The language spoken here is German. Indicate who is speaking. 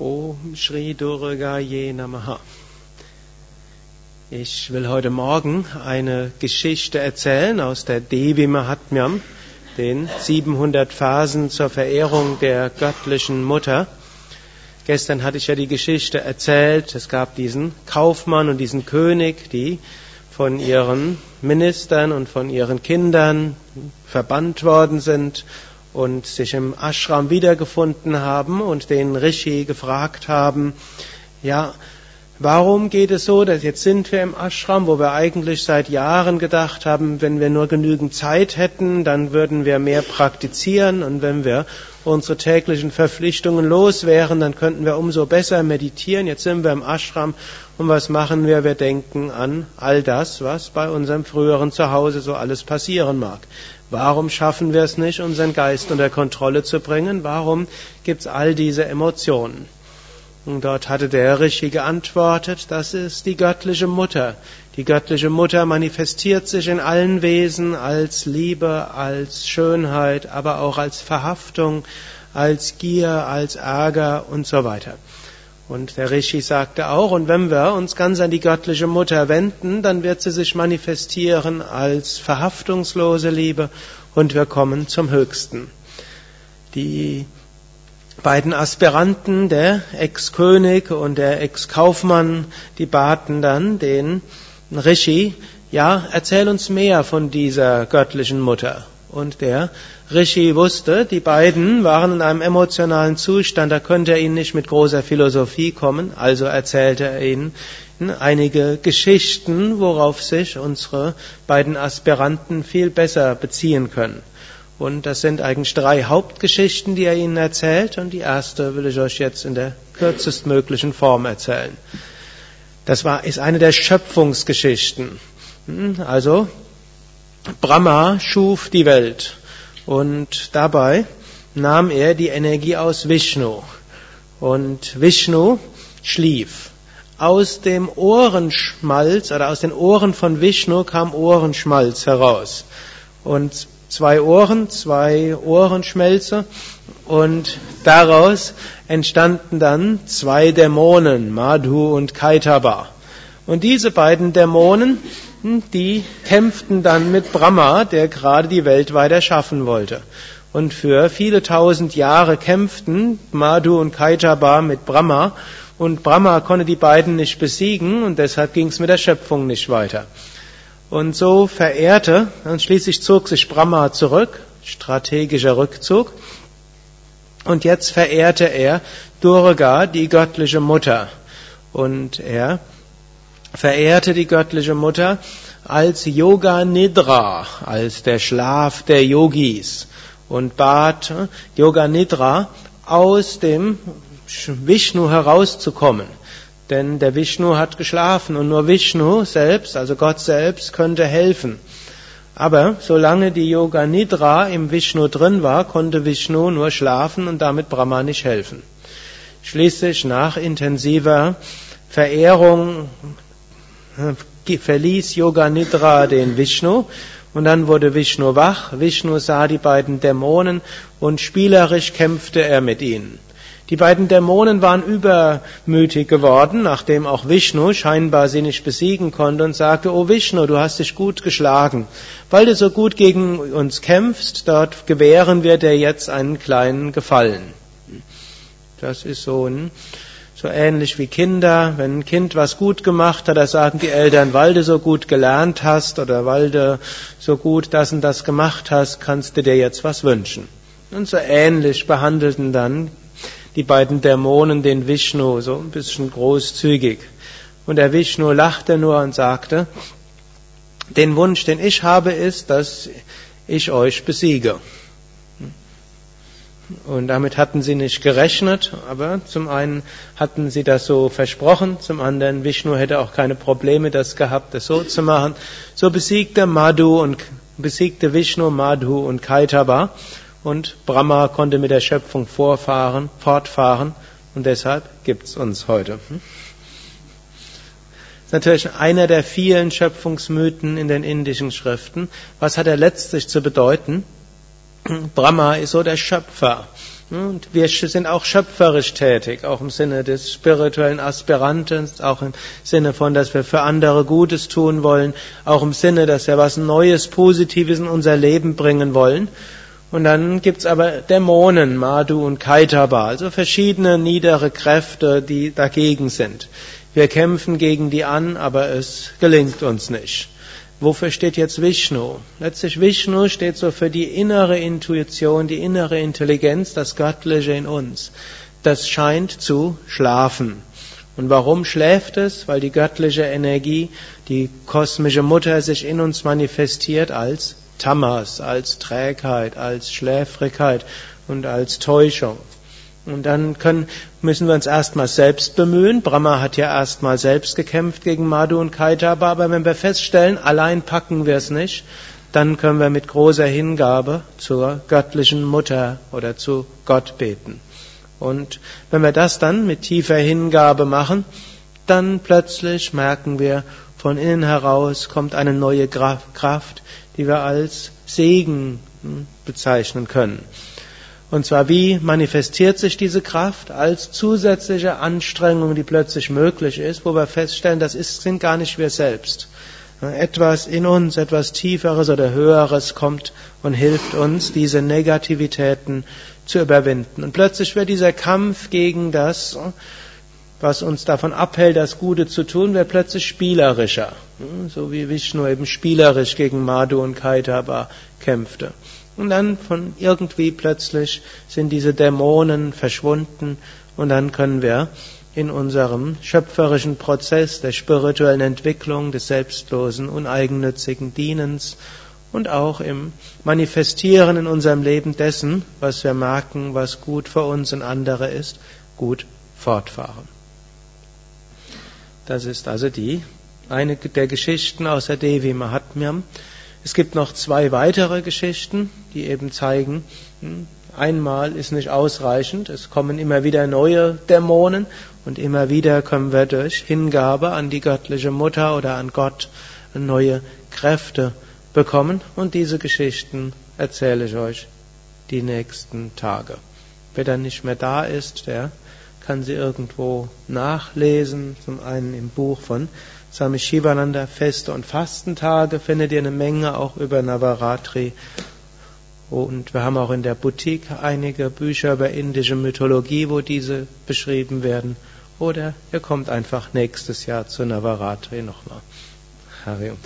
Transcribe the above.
Speaker 1: Om Shri Durgaye Namaha. Ich will heute Morgen eine Geschichte erzählen aus der Devi Mahatmyam, den 700 Phasen zur Verehrung der göttlichen Mutter. Gestern hatte ich ja die Geschichte erzählt, es gab diesen Kaufmann und diesen König, die von ihren Ministern und von ihren Kindern verbannt worden sind und sich im Ashram wiedergefunden haben und den Rishi gefragt haben, ja, warum geht es so, dass jetzt sind wir im Ashram, wo wir eigentlich seit Jahren gedacht haben, wenn wir nur genügend Zeit hätten, dann würden wir mehr praktizieren und wenn wir unsere täglichen Verpflichtungen los wären, dann könnten wir umso besser meditieren. Jetzt sind wir im Ashram und was machen wir? Wir denken an all das, was bei unserem früheren Zuhause so alles passieren mag. Warum schaffen wir es nicht, unseren Geist unter Kontrolle zu bringen? Warum gibt es all diese Emotionen? Und dort hatte der Rishi geantwortet, das ist die göttliche Mutter. Die göttliche Mutter manifestiert sich in allen Wesen als Liebe, als Schönheit, aber auch als Verhaftung, als Gier, als Ärger und so weiter. Und der Rishi sagte auch, und wenn wir uns ganz an die göttliche Mutter wenden, dann wird sie sich manifestieren als verhaftungslose Liebe und wir kommen zum Höchsten. Die beiden Aspiranten, der Ex-König und der Ex-Kaufmann, die baten dann den Rishi, ja, erzähl uns mehr von dieser göttlichen Mutter. Und der Rishi wusste, die beiden waren in einem emotionalen Zustand, da könnte er ihnen nicht mit großer Philosophie kommen, also erzählte er ihnen einige Geschichten, worauf sich unsere beiden Aspiranten viel besser beziehen können. Und das sind eigentlich drei Hauptgeschichten, die er ihnen erzählt, und die erste will ich euch jetzt in der kürzestmöglichen Form erzählen. Das war, ist eine der Schöpfungsgeschichten. Hm, also, Brahma schuf die Welt und dabei nahm er die Energie aus Vishnu und Vishnu schlief. Aus dem Ohrenschmalz oder aus den Ohren von Vishnu kam Ohrenschmalz heraus und zwei Ohren, zwei Ohrenschmelze und daraus entstanden dann zwei Dämonen, Madhu und Kaitaba. Und diese beiden Dämonen die kämpften dann mit Brahma, der gerade die Welt weiter schaffen wollte. Und für viele tausend Jahre kämpften Madhu und Kaitaba mit Brahma und Brahma konnte die beiden nicht besiegen und deshalb ging es mit der Schöpfung nicht weiter. Und so verehrte, und schließlich zog sich Brahma zurück, strategischer Rückzug, und jetzt verehrte er Durga, die göttliche Mutter. Und er verehrte die göttliche Mutter als Yoga Nidra, als der Schlaf der Yogis und bat Yoga Nidra aus dem Vishnu herauszukommen. Denn der Vishnu hat geschlafen und nur Vishnu selbst, also Gott selbst, könnte helfen. Aber solange die Yoga Nidra im Vishnu drin war, konnte Vishnu nur schlafen und damit Brahma nicht helfen. Schließlich nach intensiver Verehrung verließ Yoga Nidra den Vishnu und dann wurde Vishnu wach. Vishnu sah die beiden Dämonen und spielerisch kämpfte er mit ihnen. Die beiden Dämonen waren übermütig geworden, nachdem auch Vishnu scheinbar sie nicht besiegen konnte und sagte, oh Vishnu, du hast dich gut geschlagen. Weil du so gut gegen uns kämpfst, dort gewähren wir dir jetzt einen kleinen Gefallen. Das ist so ein so ähnlich wie Kinder, wenn ein Kind was gut gemacht hat, da sagen die Eltern, weil du so gut gelernt hast oder weil du so gut das und das gemacht hast, kannst du dir jetzt was wünschen. Und so ähnlich behandelten dann die beiden Dämonen den Vishnu so ein bisschen großzügig. Und der Vishnu lachte nur und sagte, den Wunsch, den ich habe, ist, dass ich euch besiege. Und damit hatten sie nicht gerechnet, aber zum einen hatten sie das so versprochen, zum anderen Vishnu hätte auch keine Probleme das gehabt, das so zu machen. So besiegte Madhu und besiegte Vishnu Madhu und Kaitaba und Brahma konnte mit der Schöpfung vorfahren, fortfahren und deshalb gibt's uns heute. Hm? Das ist natürlich einer der vielen Schöpfungsmythen in den indischen Schriften. Was hat er letztlich zu bedeuten? Brahma ist so der Schöpfer. Und wir sind auch schöpferisch tätig, auch im Sinne des spirituellen Aspiranten, auch im Sinne von, dass wir für andere Gutes tun wollen, auch im Sinne, dass wir was Neues, Positives in unser Leben bringen wollen. Und dann gibt's aber Dämonen, Madhu und Kaitaba, also verschiedene niedere Kräfte, die dagegen sind. Wir kämpfen gegen die an, aber es gelingt uns nicht. Wofür steht jetzt Vishnu? Letztlich Vishnu steht so für die innere Intuition, die innere Intelligenz, das Göttliche in uns. Das scheint zu schlafen. Und warum schläft es? Weil die göttliche Energie, die kosmische Mutter sich in uns manifestiert als Tamas, als Trägheit, als Schläfrigkeit und als Täuschung. Und dann können, müssen wir uns erstmal selbst bemühen. Brahma hat ja erstmal selbst gekämpft gegen Madhu und Kaitaba, aber wenn wir feststellen, allein packen wir es nicht, dann können wir mit großer Hingabe zur göttlichen Mutter oder zu Gott beten. Und wenn wir das dann mit tiefer Hingabe machen, dann plötzlich merken wir, von innen heraus kommt eine neue Kraft, die wir als Segen hm, bezeichnen können. Und zwar, wie manifestiert sich diese Kraft als zusätzliche Anstrengung, die plötzlich möglich ist, wo wir feststellen, das ist, sind gar nicht wir selbst. Etwas in uns, etwas Tieferes oder Höheres kommt und hilft uns, diese Negativitäten zu überwinden. Und plötzlich wird dieser Kampf gegen das, was uns davon abhält, das Gute zu tun, wird plötzlich spielerischer. So wie Vishnu eben spielerisch gegen Madhu und Kaitaba kämpfte. Und dann von irgendwie plötzlich sind diese Dämonen verschwunden und dann können wir in unserem schöpferischen Prozess der spirituellen Entwicklung, des selbstlosen, uneigennützigen Dienens und auch im Manifestieren in unserem Leben dessen, was wir merken, was gut für uns und andere ist, gut fortfahren. Das ist also die eine der Geschichten aus der Devi Mahatmyam. Es gibt noch zwei weitere Geschichten, die eben zeigen, hm, einmal ist nicht ausreichend, es kommen immer wieder neue Dämonen und immer wieder können wir durch Hingabe an die göttliche Mutter oder an Gott neue Kräfte bekommen und diese Geschichten erzähle ich euch die nächsten Tage. Wer dann nicht mehr da ist, der kann sie irgendwo nachlesen, zum einen im Buch von Swami Shivananda Feste und Fastentage findet ihr eine Menge auch über Navaratri. Und wir haben auch in der Boutique einige Bücher über indische Mythologie, wo diese beschrieben werden. Oder ihr kommt einfach nächstes Jahr zu Navaratri nochmal. Hari und